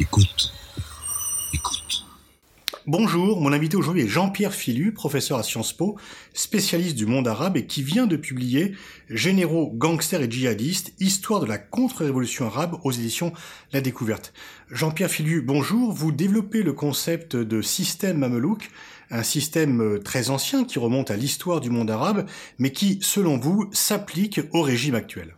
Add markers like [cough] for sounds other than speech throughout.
Écoute. Écoute. Bonjour, mon invité aujourd'hui est Jean-Pierre Filu, professeur à Sciences Po, spécialiste du monde arabe et qui vient de publier Généraux, gangsters et djihadistes, histoire de la contre-révolution arabe aux éditions La Découverte. Jean-Pierre Filu, bonjour, vous développez le concept de système mamelouk, un système euh, très ancien qui remonte à l'histoire du monde arabe, mais qui, selon vous, s'applique au régime actuel.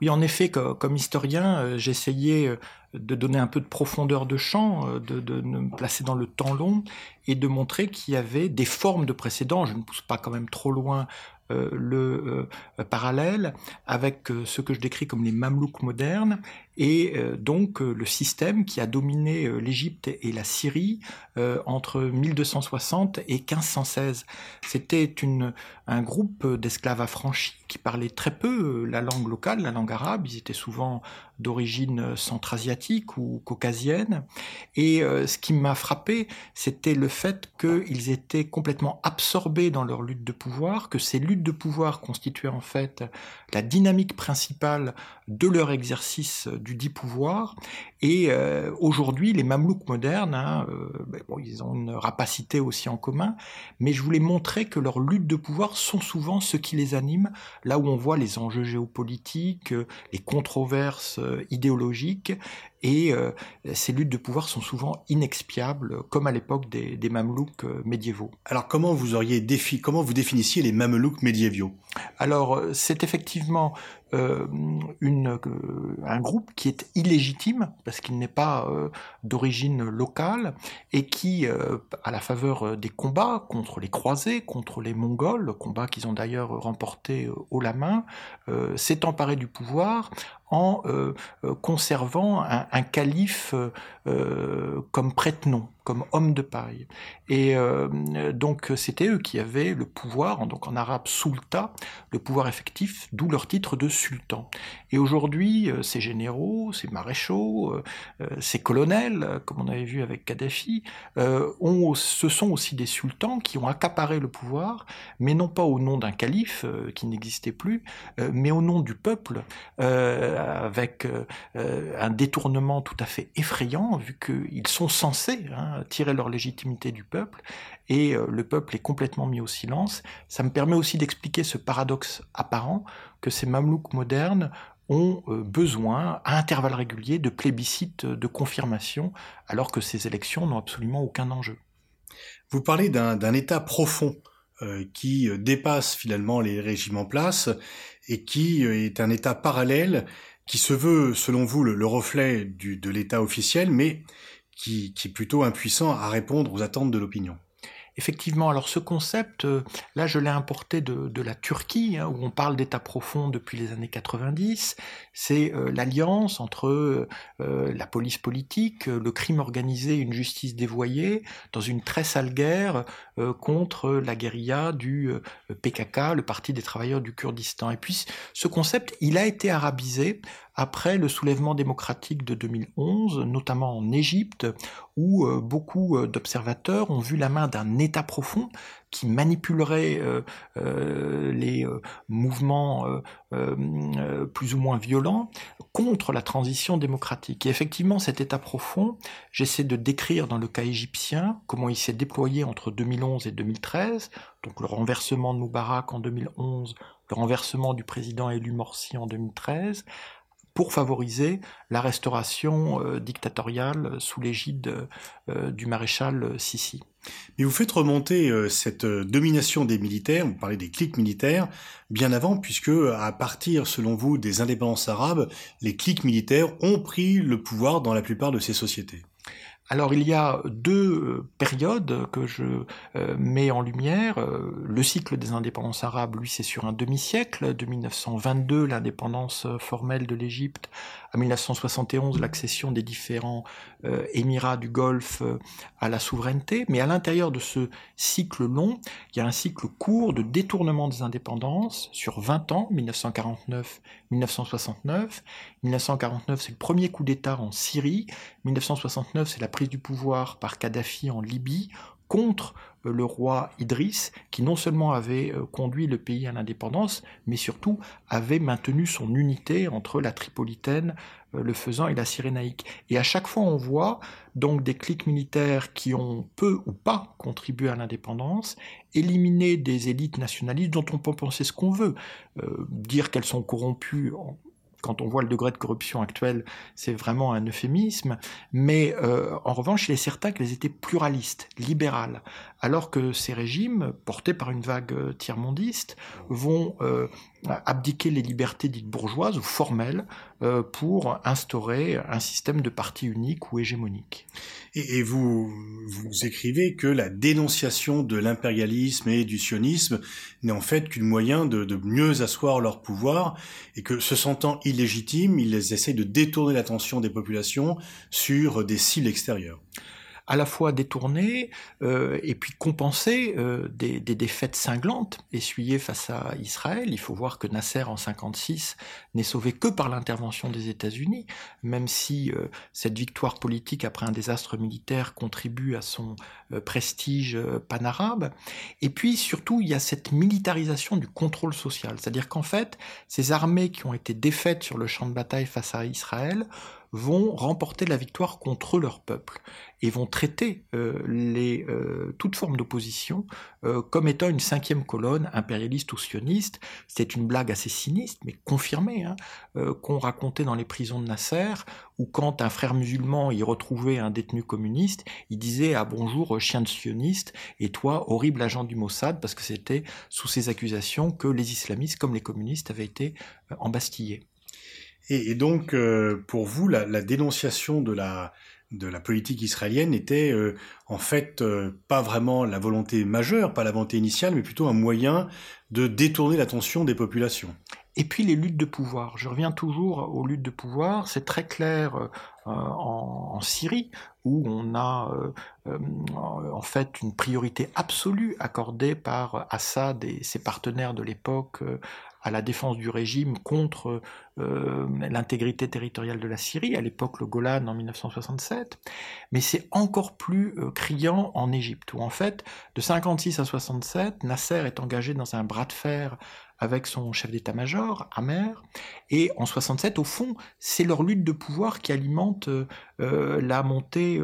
Oui, en effet, comme historien, euh, j'essayais euh, de donner un peu de profondeur de champ, euh, de, de, me placer dans le temps long et de montrer qu'il y avait des formes de précédents. Je ne pousse pas quand même trop loin le parallèle avec ce que je décris comme les mamelouks modernes et donc le système qui a dominé l'Égypte et la Syrie entre 1260 et 1516. C'était un groupe d'esclaves affranchis qui parlaient très peu la langue locale, la langue arabe. Ils étaient souvent d'origine centra-asiatique ou caucasienne. Et euh, ce qui m'a frappé, c'était le fait qu'ils étaient complètement absorbés dans leur lutte de pouvoir, que ces luttes de pouvoir constituaient en fait la dynamique principale de leur exercice du dit pouvoir. Et euh, aujourd'hui, les Mamelouks modernes, hein, euh, ben ils ont une rapacité aussi en commun, mais je voulais montrer que leurs luttes de pouvoir sont souvent ce qui les anime, là où on voit les enjeux géopolitiques, les controverses euh, idéologiques et euh, ces luttes de pouvoir sont souvent inexpiables, comme à l'époque des, des Mamelouks euh, médiévaux. Alors comment vous auriez défi, comment vous définissiez les Mamelouks médiévaux? Alors c'est effectivement euh, une, un groupe qui est illégitime parce qu'il n'est pas euh, d'origine locale et qui, euh, à la faveur des combats contre les croisés, contre les Mongols, combats qu'ils ont d'ailleurs remportés haut la main, s'est emparé du pouvoir en conservant un, un calife comme prête-nom comme homme de paille. Et euh, donc c'était eux qui avaient le pouvoir, donc en arabe sulta, le pouvoir effectif, d'où leur titre de sultan. Et aujourd'hui, euh, ces généraux, ces maréchaux, euh, ces colonels, comme on avait vu avec Kadhafi, ont, ce sont aussi des sultans qui ont accaparé le pouvoir, mais non pas au nom d'un calife qui n'existait plus, mais au nom du peuple, avec un détournement tout à fait effrayant, vu qu'ils sont censés, hein, tirer leur légitimité du peuple, et euh, le peuple est complètement mis au silence. Ça me permet aussi d'expliquer ce paradoxe apparent que ces mamelouks modernes ont euh, besoin, à intervalles réguliers, de plébiscites de confirmation, alors que ces élections n'ont absolument aucun enjeu. Vous parlez d'un état profond euh, qui dépasse finalement les régimes en place et qui est un état parallèle qui se veut, selon vous, le, reflet de l'état officiel, mais qui, est plutôt impuissant à répondre aux attentes de l'opinion. Effectivement, alors ce concept, euh, là je l'ai importé de, de, la Turquie, hein, où on parle d'état profond depuis les années 90, c'est euh, l'alliance entre euh, la police politique, le crime organisé, une justice dévoyée, dans une très sale guerre contre la guérilla du PKK, le Parti des travailleurs du Kurdistan. Et puis ce concept, il a été arabisé après le soulèvement démocratique de 2011, notamment en Égypte, où euh, beaucoup euh, d'observateurs ont vu la main d'un État profond qui manipulerait euh, les mouvements plus ou moins violents contre la transition démocratique. Et effectivement, cet État profond, j'essaie de décrire dans le cas égyptien comment il s'est déployé entre 2011 et 2013, donc le renversement de Moubarak en 2011, le renversement du président élu Morsi en 2013, pour favoriser la restauration euh, dictatoriale sous l'égide euh, du maréchal Sissi. Mais vous faites remonter euh, cette domination des militaires, vous parlez des clics militaires, bien avant, puisque à partir, selon vous, des indépendances arabes, les clics militaires ont pris le pouvoir dans la plupart de ces sociétés. Alors il y a deux euh, périodes que je euh, mets en lumière. Euh, le cycle des indépendances arabes, lui, c'est sur un demi-siècle, de 1922, l'indépendance formelle de l'Égypte, à 1971, l'accession des différents émirats du Golfe à la souveraineté. Mais à l'intérieur de ce cycle long, il y a un cycle court de détournement des indépendances sur 20 ans, 1949-1969. 1949, c'est le premier coup d'État en Syrie. 1969, c'est la prise du pouvoir par Kadhafi en Libye contre le roi Idriss, qui non seulement avait conduit le pays à l'indépendance, mais surtout avait maintenu son unité entre la Tripolitaine, le Faisan et la Cyrénaïque. Et à chaque fois, on voit donc des cliques militaires qui ont peu ou pas contribué à l'indépendance, éliminer des élites nationalistes dont on peut penser ce qu'on veut, dire qu'elles sont corrompues quand on voit le degré de corruption actuel, c'est vraiment un euphémisme. Mais euh, en revanche, il est certain qu'elles étaient pluralistes, libérales, alors que ces régimes, portés par une vague euh, tiers-mondiste, vont euh, abdiquer les libertés dites bourgeoises ou formelles pour instaurer un système de parti unique ou hégémonique. Et, vous, vous écrivez que la dénonciation de l'impérialisme et du sionisme n'est en fait qu'une moyen de, de, mieux asseoir leur pouvoir et que se sentant illégitimes, ils essaient de détourner l'attention des populations sur des cibles extérieures à la fois détourner euh, et puis compenser euh, des, défaites cinglantes essuyées face à Israël. Il faut voir que Nasser en 56 n'est sauvé que par l'intervention des États-Unis, même si euh, cette victoire politique après un désastre militaire contribue à son prestige panarabe. Et puis surtout, il y a cette militarisation du contrôle social, c'est-à-dire qu'en fait, ces armées qui ont été défaites sur le champ de bataille face à Israël vont remporter la victoire contre leur peuple et vont traiter euh, les, euh, toute forme d'opposition euh, comme étant une cinquième colonne impérialiste ou sioniste. C'était une blague assez sinistre, mais confirmée, hein, qu'on racontait dans les prisons de Nasser, où quand un frère musulman y retrouvait un détenu communiste, il disait ah bonjour chien de sioniste et toi horrible agent du Mossad parce que c'était sous ces accusations que les islamistes comme les communistes avaient été embastillés. Et, donc, euh, pour vous, la, dénonciation de la, politique israélienne était euh, en fait euh, pas vraiment la volonté majeure, pas la volonté initiale, mais plutôt un moyen de détourner l'attention des populations. Et puis les luttes de pouvoir. Je reviens toujours aux luttes de pouvoir. C'est très clair en, Syrie, où on a en fait une priorité absolue accordée par Assad et ses partenaires de l'époque à la défense du régime contre euh, l'intégrité territoriale de la Syrie, à l'époque le Golan en 1967, mais c'est encore plus euh, criant en Égypte, où en fait, de 56 à 67, Nasser est engagé dans un bras de fer avec son chef d'état-major, Amer, et en 67, au fond, c'est leur lutte de pouvoir qui alimente euh, la montée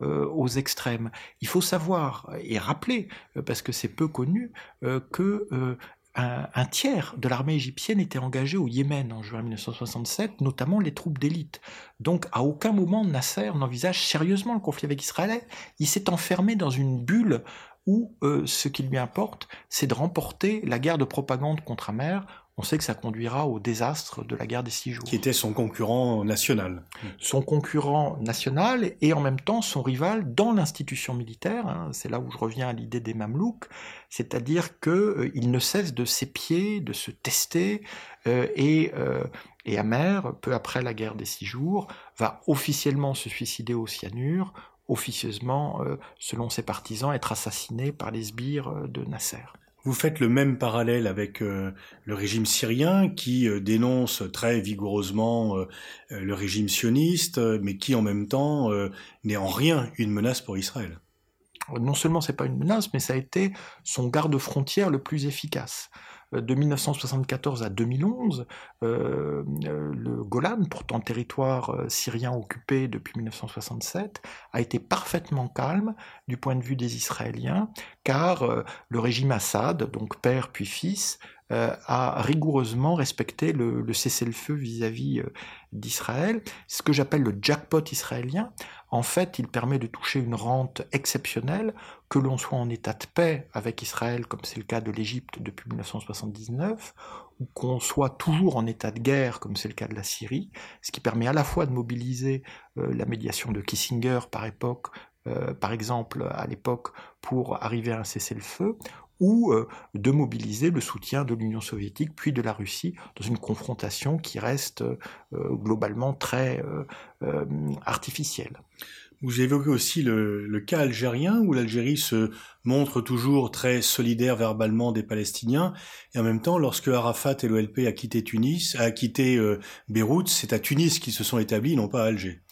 aux extrêmes. Il faut savoir et rappeler, parce que c'est peu connu, que un, tiers de l'armée égyptienne était engagé au Yémen en juin 1967, notamment les troupes d'élite. Donc à aucun moment Nasser n'envisage sérieusement le conflit avec Israël. Il s'est enfermé dans une bulle où euh, ce qui lui importe, c'est de remporter la guerre de propagande contre Amer on sait que ça conduira au désastre de la guerre des six jours. Qui était son concurrent national. Son concurrent national et en même temps son rival dans l'institution militaire. Hein. c'est là où je reviens à l'idée des Mamelouks, c'est-à-dire qu'il euh, ne cesse de s'épier, de se tester, euh, et, euh, et Amer, peu après la guerre des six jours, va officiellement se suicider au cyanure, officieusement, selon ses partisans, être assassiné par les sbires de Nasser. Vous faites le même parallèle avec euh, le régime syrien qui euh, dénonce très vigoureusement euh, le régime sioniste, mais qui en même temps n'est en rien une menace pour Israël. Non seulement c'est pas une menace, mais ça a été son garde-frontière le plus efficace. De 1974 à 2011, euh, euh, le Golan, pourtant territoire syrien occupé depuis 1967, a été parfaitement calme du point de vue des Israéliens, car le régime Assad, donc père puis fils, a rigoureusement respecté le, le cessez-le-feu vis-à-vis d'Israël, ce que j'appelle le jackpot israélien. En fait, il permet de toucher une rente exceptionnelle, que l'on soit en état de paix avec Israël, comme c'est le cas de l'Égypte depuis 1979, ou qu'on soit toujours en état de guerre, comme c'est le cas de la Syrie, ce qui permet à la fois de mobiliser euh, la médiation de Kissinger par époque, euh, par exemple à l'époque pour arriver à un cessez-le-feu, ou euh, de mobiliser le soutien de l'Union soviétique puis de la Russie dans une confrontation qui reste euh, globalement très artificielle. Vous évoquez aussi le, le cas algérien où l'Algérie se montre toujours très solidaire verbalement des Palestiniens et en même temps lorsque Arafat et l'OLP a quitté Tunis, a quitté Beyrouth, c'est à Tunis qu'ils se sont établis, non pas à Alger.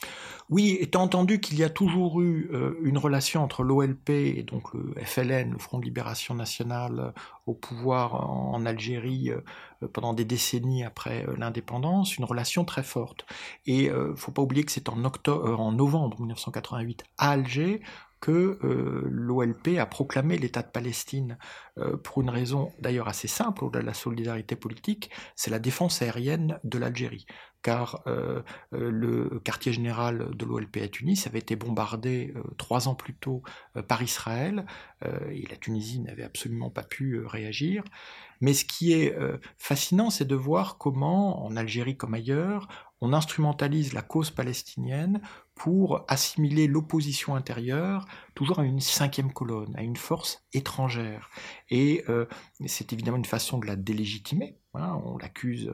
Oui, étant entendu qu'il y a toujours eu euh, une relation entre l'OLP et donc le FLN, le Front de Libération Nationale, euh, au pouvoir en, Algérie euh, pendant des décennies après l'indépendance, une relation très forte. Et il faut pas oublier que c'est en, en novembre 1988 à Alger que l'OLP a proclamé l'État de Palestine pour une raison d'ailleurs assez simple au-delà de la solidarité politique, c'est la défense aérienne de l'Algérie car euh, euh, le quartier général de l'OLP à Tunis avait été bombardé euh, trois ans plus tôt par Israël, et la Tunisie n'avait absolument pas pu réagir. Mais ce qui est fascinant, c'est de voir comment, en Algérie comme ailleurs, on instrumentalise la cause palestinienne pour assimiler l'opposition intérieure toujours à une cinquième colonne, à une force étrangère. Et euh, c'est évidemment une façon de la délégitimer. On l'accuse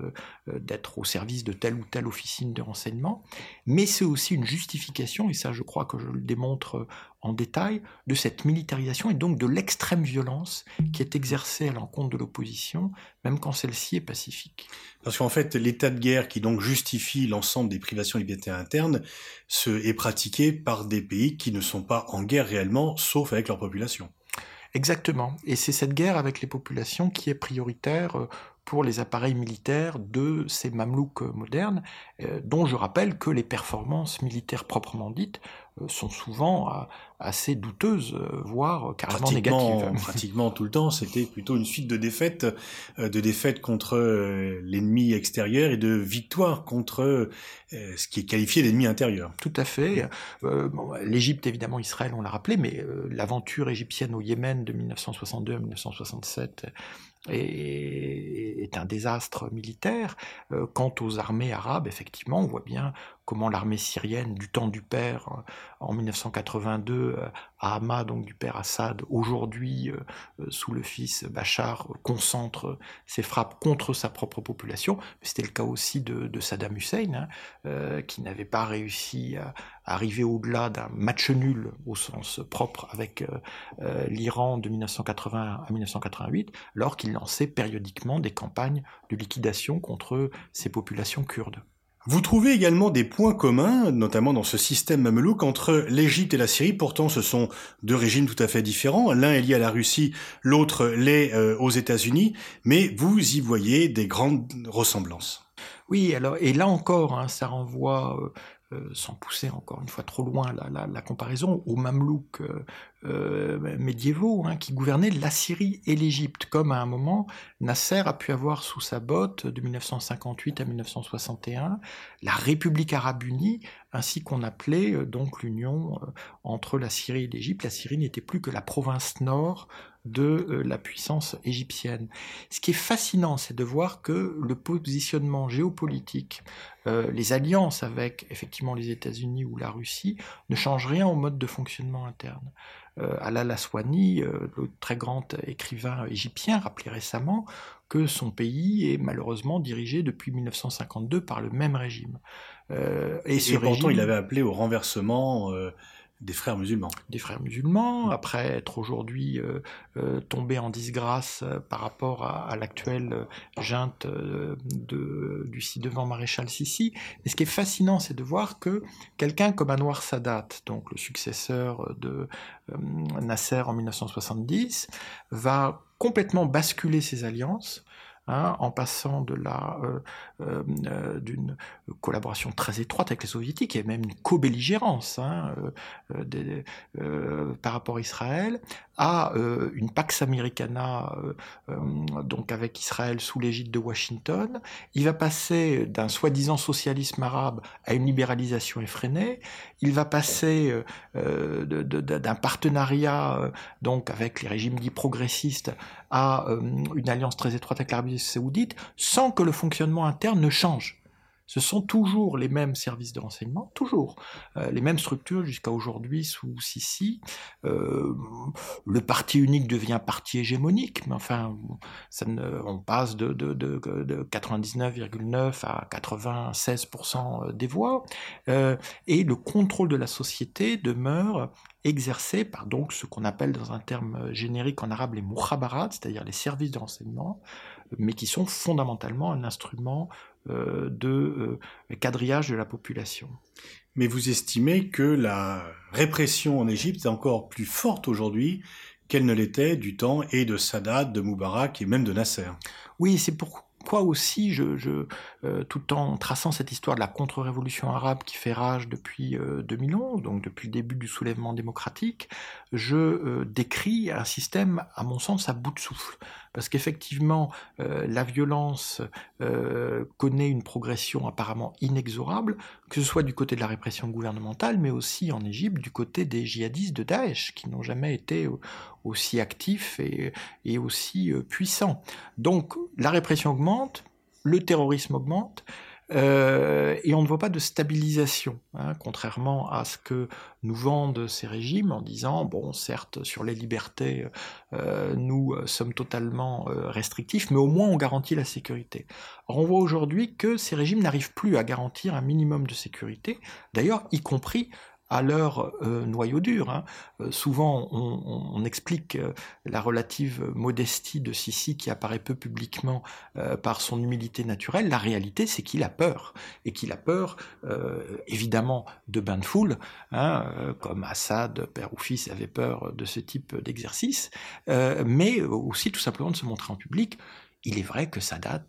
euh, d'être au service de telle ou telle officine de renseignement, mais c'est aussi une justification, et ça je crois que je le démontre en détail, de cette militarisation et donc de l'extrême violence qui est exercée à l'encontre de l'opposition, même quand celle-ci est pacifique. Parce qu'en fait, l'état de guerre qui donc justifie l'ensemble des privations de liberté internes se, est pratiqué par des pays qui ne sont pas en guerre réellement, sauf avec leur population. Exactement. Et c'est cette guerre avec les populations qui est prioritaire euh, pour les appareils militaires de ces mamelouks modernes, euh, dont je rappelle que les performances militaires proprement dites euh, sont souvent euh, assez douteuses, voire carrément négatives. [laughs] Pratiquement tout le temps, c'était plutôt une suite de défaites, de défaites contre l'ennemi extérieur et de victoires contre ce qui est qualifié d'ennemi intérieur. Tout à fait. L'Égypte, évidemment, Israël, on l'a rappelé, mais l'aventure égyptienne au Yémen de 1962 à 1967 est, un désastre militaire. Euh, quant aux armées arabes, effectivement, on voit bien comment l'armée syrienne du temps du père euh, en 1982 euh, à Hama, donc du père Assad, aujourd'hui euh, sous le fils Bachar, concentre ses frappes contre sa propre population. C'était le cas aussi de, Saddam Hussein, hein, qui n'avait pas réussi à, arriver au-delà d'un match nul au sens propre avec l'Iran de 1980 à 1988, alors qu'il lançait périodiquement des campagnes de liquidation contre ces populations kurdes. Vous trouvez également des points communs, notamment dans ce système mamelouk, entre l'Égypte et la Syrie. Pourtant, ce sont deux régimes tout à fait différents. L'un est lié à la Russie, l'autre l'est euh, aux États-Unis. Mais vous y voyez des grandes ressemblances. Oui, alors et là encore, hein, ça renvoie euh, euh, sans pousser encore une fois trop loin la, comparaison, aux Mamelouks euh, euh, médiévaux hein, qui gouvernaient la Syrie et l'Égypte, comme à un moment Nasser a pu avoir sous sa botte de 1958 à 1961 la République arabe unie, ainsi qu'on appelait donc l'union entre la Syrie et l'Égypte. La Syrie n'était plus que la province nord de la puissance égyptienne. Ce qui est fascinant, c'est de voir que le positionnement géopolitique euh, les alliances avec effectivement les États-Unis ou la Russie ne changent rien au mode de fonctionnement interne. Euh, Alal Aswani, euh, le très grand écrivain égyptien, rappelait récemment que son pays est malheureusement dirigé depuis 1952 par le même régime. et, ce pourtant, il avait appelé au renversement des frères musulmans. Des frères musulmans, après être aujourd'hui euh, euh, tombé en disgrâce euh, par rapport à, l'actuelle junte du ci-devant maréchal Sissi. Et ce qui est fascinant, c'est de voir que quelqu'un comme Anwar Sadat, donc le successeur de Nasser en 1970, va complètement basculer ses alliances Hein, en passant de la euh, euh, euh, d'une collaboration très étroite avec les soviétiques et même une co-belligérance hein, par rapport à Israël, à une Pax Americana donc avec Israël sous l'égide de Washington. Il va passer d'un soi-disant socialisme arabe à une libéralisation effrénée. Il va passer d'un partenariat donc avec les régimes dits progressistes à une alliance très étroite avec l'Arabie saoudite sans que le fonctionnement interne ne change. Ce sont toujours les mêmes services de renseignement, toujours euh, les mêmes structures jusqu'à aujourd'hui sous Sisi. Euh, le parti unique devient parti hégémonique, mais enfin, ça ne, on passe de 99,9 à 96% des voix, euh, et le contrôle de la société demeure exercé par donc ce qu'on appelle dans un terme générique en arabe les mukhabarat, c'est-à-dire les services de renseignement, mais qui sont fondamentalement un instrument de quadrillage de la population. Mais vous estimez que la répression en Égypte est encore plus forte aujourd'hui qu'elle ne l'était du temps et de Sadat, de Moubarak et même de Nasser? Oui, c'est pourquoi quoi aussi, je, euh, tout en traçant cette histoire de la contre-révolution arabe qui fait rage depuis 2011, euh, donc depuis le début du soulèvement démocratique, je euh, décris un système, à mon sens, à bout de souffle. Parce qu'effectivement, la violence connaît une progression apparemment inexorable, que ce soit du côté de la répression gouvernementale, mais aussi en Égypte du côté des djihadistes de Daesh, qui n'ont jamais été aussi actifs et, et aussi puissants. Donc la répression augmente, le terrorisme augmente, euh, et on ne voit pas de stabilisation, hein, contrairement à ce que nous vendent ces régimes en disant, bon, certes, sur les libertés, euh, nous sommes totalement euh, restrictifs, mais au moins on garantit la sécurité. On voit aujourd'hui que ces régimes n'arrivent plus à garantir un minimum de sécurité, d'ailleurs, y compris à leur euh, noyau dur. Hein. Euh, souvent, on, explique euh, la relative modestie de Sissi qui apparaît peu publiquement par son humilité naturelle. La réalité, c'est qu'il a peur. Et qu'il a peur, évidemment, de bain de foule, hein, comme Assad, père ou fils, avait peur de ce type d'exercice, mais aussi tout simplement de se montrer en public. Il est vrai que Sadat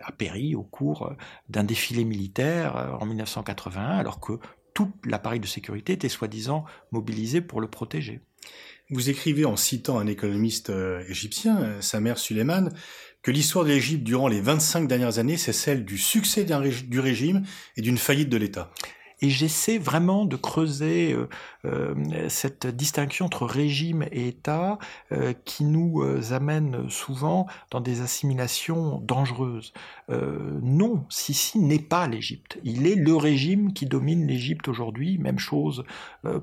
a péri au cours d'un défilé militaire en 1981, alors que tout l'appareil de sécurité était soi-disant mobilisé pour le protéger. Vous écrivez en citant un économiste euh, égyptien, euh, Samer Suleiman, que l'histoire de l'Égypte durant les 25 dernières années, c'est celle du succès du régime et d'une faillite de l'État. Et j'essaie vraiment de creuser euh, euh, cette distinction entre régime et État euh, qui nous amène souvent dans des assimilations dangereuses. non, Sisi n'est pas l'Égypte. Il est le régime qui domine l'Égypte aujourd'hui. Même chose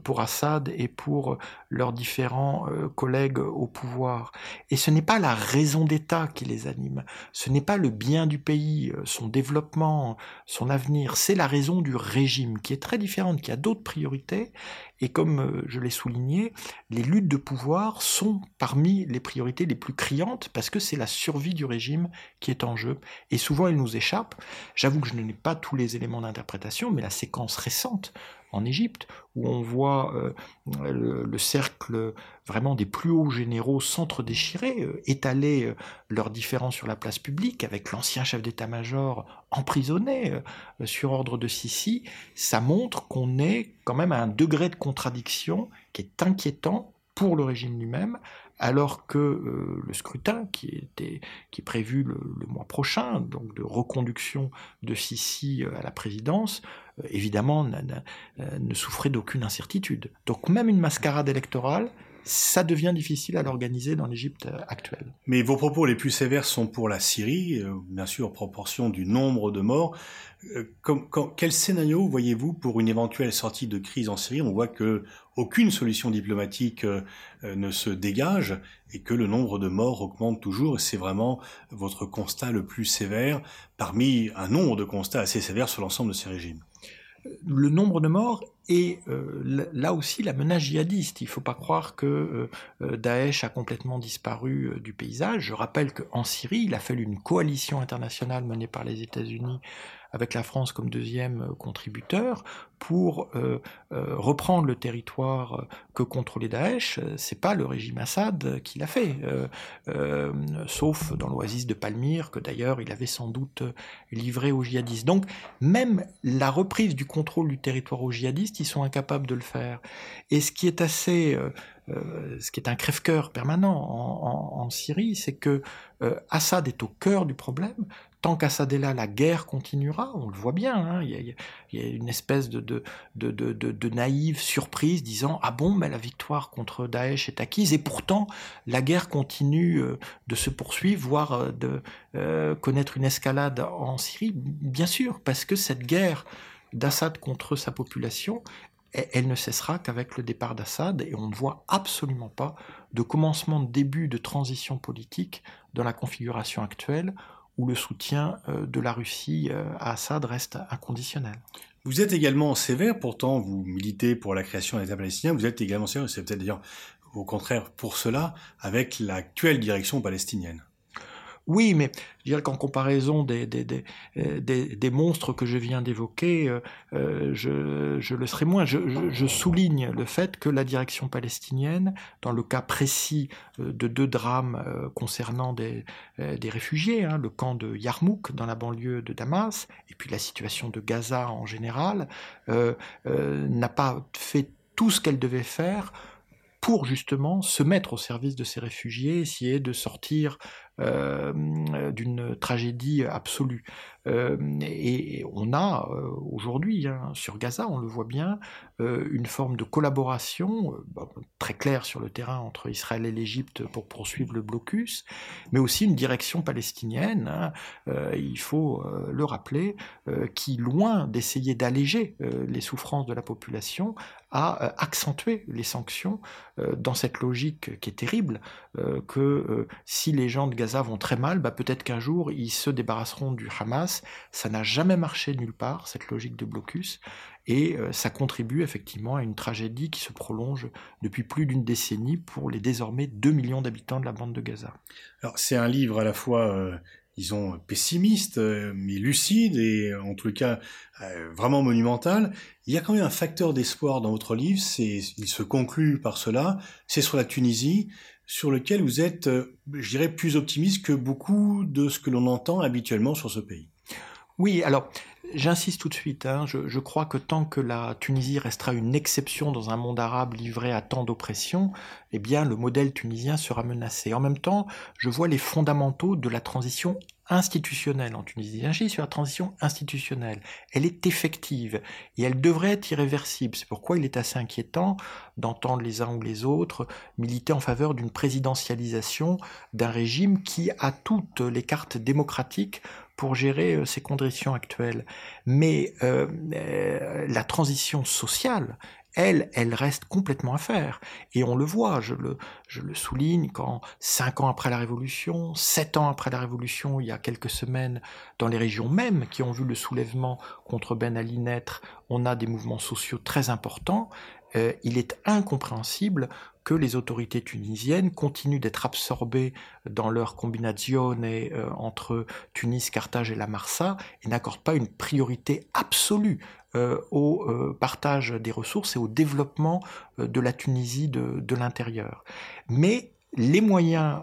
pour Assad et pour leurs différents collègues au pouvoir. Et ce n'est pas la raison d'État qui les anime. Ce n'est pas le bien du pays, son développement, son avenir. C'est la raison du régime qui est très différente, qui a d'autres priorités. Et comme euh, je l'ai souligné, les luttes de pouvoir sont parmi les priorités les plus criantes parce que c'est la survie du régime qui est en jeu. Et souvent, elle nous échappe. J'avoue que je n'ai pas tous les éléments d'interprétation, mais la séquence récente en Égypte, où on voit euh, le, cercle vraiment des plus hauts généraux s'entre-déchirer, euh, étaler euh, leurs différends sur la place publique, avec l'ancien chef d'état-major emprisonné sur ordre de Sissi, ça montre qu'on est quand même à un degré de contradiction qui est inquiétant pour le régime lui-même, alors que le scrutin qui était qui est prévu le, mois prochain, donc de reconduction de Sissi à la présidence, euh, évidemment, euh, ne souffrait d'aucune incertitude. Donc même une mascarade électorale, ça devient difficile à l'organiser dans l'Égypte euh, actuelle. Mais vos propos les plus sévères sont pour la Syrie, bien sûr, en proportion du nombre de morts. quel scénario voyez-vous pour une éventuelle sortie de crise en Syrie? On voit que aucune solution diplomatique ne se dégage et que le nombre de morts augmente toujours. Et c'est vraiment votre constat le plus sévère parmi un nombre de constats assez sévères sur l'ensemble de ces régimes le nombre de morts et euh, là aussi la menace djihadiste. Il ne faut pas croire que euh, euh, Daesh a complètement disparu du paysage. Je rappelle qu'en Syrie, il a fallu une coalition internationale menée par les États-Unis avec la France comme deuxième contributeur, pour reprendre le territoire que contrôlait Daesh. C'est pas le régime Assad qui l'a fait, sauf dans l'oasis de Palmyre, que d'ailleurs il avait sans doute livré aux djihadistes. Donc même la reprise du contrôle du territoire aux djihadistes, ils sont incapables de le faire. Et ce qui est assez ce qui est un crève-cœur permanent en, Syrie, c'est que Assad est au cœur du problème, tant qu'Assad est là, la guerre continuera, on le voit bien, hein. il, y a, une espèce de, naïve surprise disant Ah bon, mais la victoire contre Daesh est acquise, et pourtant la guerre continue euh, de se poursuivre, voire euh, de euh, connaître une escalade en Syrie, bien sûr, parce que cette guerre d'Assad contre sa population, elle ne cessera qu'avec le départ d'Assad, et on ne voit absolument pas de commencement de début de transition politique dans la configuration actuelle où le soutien euh, de la Russie euh, à Assad reste inconditionnel. Vous êtes également sévère, pourtant vous militez pour la création d'un État palestinien, vous êtes également sévère, c'est peut-être d'ailleurs au contraire pour cela, avec l'actuelle direction palestinienne. Oui, mais je dirais qu'en comparaison des, des, des, euh, des, monstres que je viens d'évoquer, euh, euh, je, je, le serai moins. Je, souligne le fait que la direction palestinienne, dans le cas précis de deux drames concernant des, des réfugiés, hein, le camp de Yarmouk dans la banlieue de Damas, et puis la situation de Gaza en général, n'a pas fait tout ce qu'elle devait faire pour justement se mettre au service de ces réfugiés, essayer de sortir d'une tragédie absolue. Et on a aujourd'hui, hein, sur Gaza, on le voit bien, une forme de collaboration très claire sur le terrain entre Israël et l'Égypte pour poursuivre le blocus, mais aussi une direction palestinienne, hein, il faut le rappeler, qui, loin d'essayer d'alléger les souffrances de la population, a accentué les sanctions dans cette logique qui est terrible, que si les gens de Gaza vont très mal, bah peut-être qu'un jour ils se débarrasseront du Hamas. Ça n'a jamais marché nulle part, cette logique de blocus, et euh, ça contribue effectivement à une tragédie qui se prolonge depuis plus d'une décennie pour les désormais 2 millions d'habitants de la bande de Gaza. C'est un livre à la fois... Euh, disons, pessimiste, euh, mais lucide et en tout cas vraiment monumental. Il y a quand même un facteur d'espoir dans votre livre, il se conclut par cela, c'est sur la Tunisie sur lequel vous êtes, je dirais, plus optimiste que beaucoup de ce que l'on entend habituellement sur ce pays. Oui, alors j'insiste tout de suite, hein, je, crois que tant que la Tunisie restera une exception dans un monde arabe livré à tant d'oppression, eh bien le modèle tunisien sera menacé. En même temps, je vois les fondamentaux de la transition institutionnelle en Tunisie. J'insiste sur la transition institutionnelle. Elle est effective et elle devrait être irréversible. C'est pourquoi il est assez inquiétant d'entendre les uns ou les autres militer en faveur d'une présidentialisation d'un régime qui a toutes les cartes démocratiques pour gérer ces euh, conditions actuelles. Mais euh, euh, la transition sociale, elle, elle reste complètement à faire. Et on le voit, je le, souligne, quand cinq ans après la Révolution, sept ans après la Révolution, il y a quelques semaines, dans les régions mêmes qui ont vu le soulèvement contre Ben Ali naître, on a des mouvements sociaux très importants. Euh, il est incompréhensible que les autorités tunisiennes continuent d'être absorbées dans leur combination euh, entre Tunis, Carthage et la Marsa et n'accordent pas une priorité absolue au partage des ressources et au développement de la Tunisie de, de l'intérieur. Mais les moyens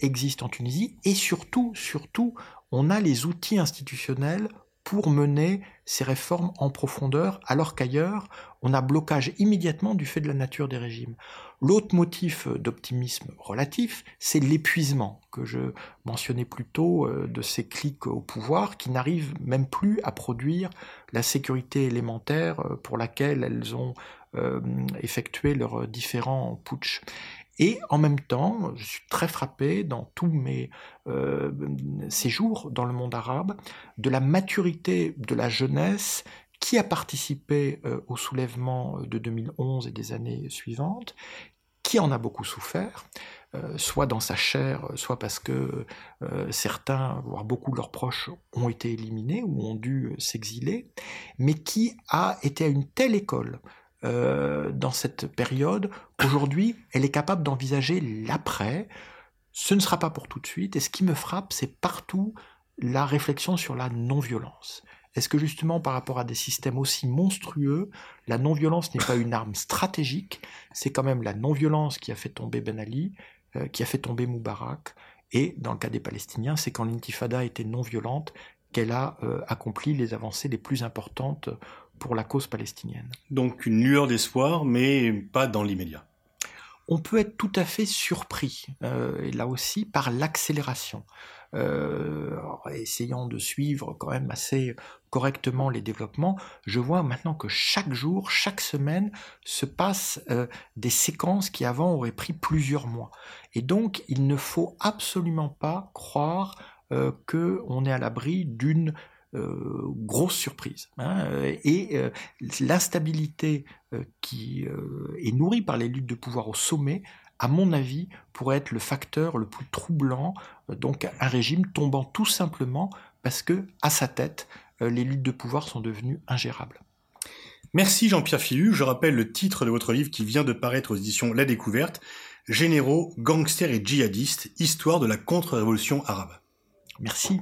existent en Tunisie et surtout, surtout, on a les outils institutionnels pour mener ces réformes en profondeur, alors qu'ailleurs, on a blocage immédiatement du fait de la nature des régimes. L'autre motif d'optimisme relatif, c'est l'épuisement que je mentionnais plus tôt euh, de ces clics au pouvoir qui n'arrivent même plus à produire la sécurité élémentaire euh, pour laquelle elles ont euh, effectué leurs différents putsch. Et en même temps, je suis très frappé dans tous mes euh, séjours dans le monde arabe de la maturité de la jeunesse qui a participé euh, au soulèvement de 2011 et des années suivantes, qui en a beaucoup souffert, euh, soit dans sa chair, soit parce que certains, voire beaucoup de leurs proches, ont été éliminés ou ont dû s'exiler, mais qui a été à une telle école euh, dans cette période, aujourd'hui, elle est capable d'envisager l'après. Ce ne sera pas pour tout de suite. Et ce qui me frappe, c'est partout la réflexion sur la non-violence. Est-ce que justement, par rapport à des systèmes aussi monstrueux, la non-violence n'est pas une arme stratégique C'est quand même la non-violence qui a fait tomber Ben Ali, euh, qui a fait tomber Moubarak. Et dans le cas des Palestiniens, c'est quand l'intifada était non violente qu'elle a euh, accompli les avancées les plus importantes pour la cause palestinienne. Donc une lueur d'espoir, mais pas dans l'immédiat. On peut être tout à fait surpris, euh, et là aussi, par l'accélération. Euh, essayant de suivre quand même assez correctement les développements, je vois maintenant que chaque jour, chaque semaine, se passent euh, des séquences qui avant auraient pris plusieurs mois. Et donc, il ne faut absolument pas croire euh, qu'on est à l'abri d'une euh, grosse surprise. Hein, et l'instabilité qui est nourrie par les luttes de pouvoir au sommet, à mon avis, pourrait être le facteur le plus troublant, donc un régime tombant tout simplement parce que, à sa tête, les luttes de pouvoir sont devenues ingérables. Merci Jean-Pierre Filu. Je rappelle le titre de votre livre qui vient de paraître aux éditions La Découverte, Généraux, gangsters et djihadistes, histoire de la contre-révolution arabe. Merci.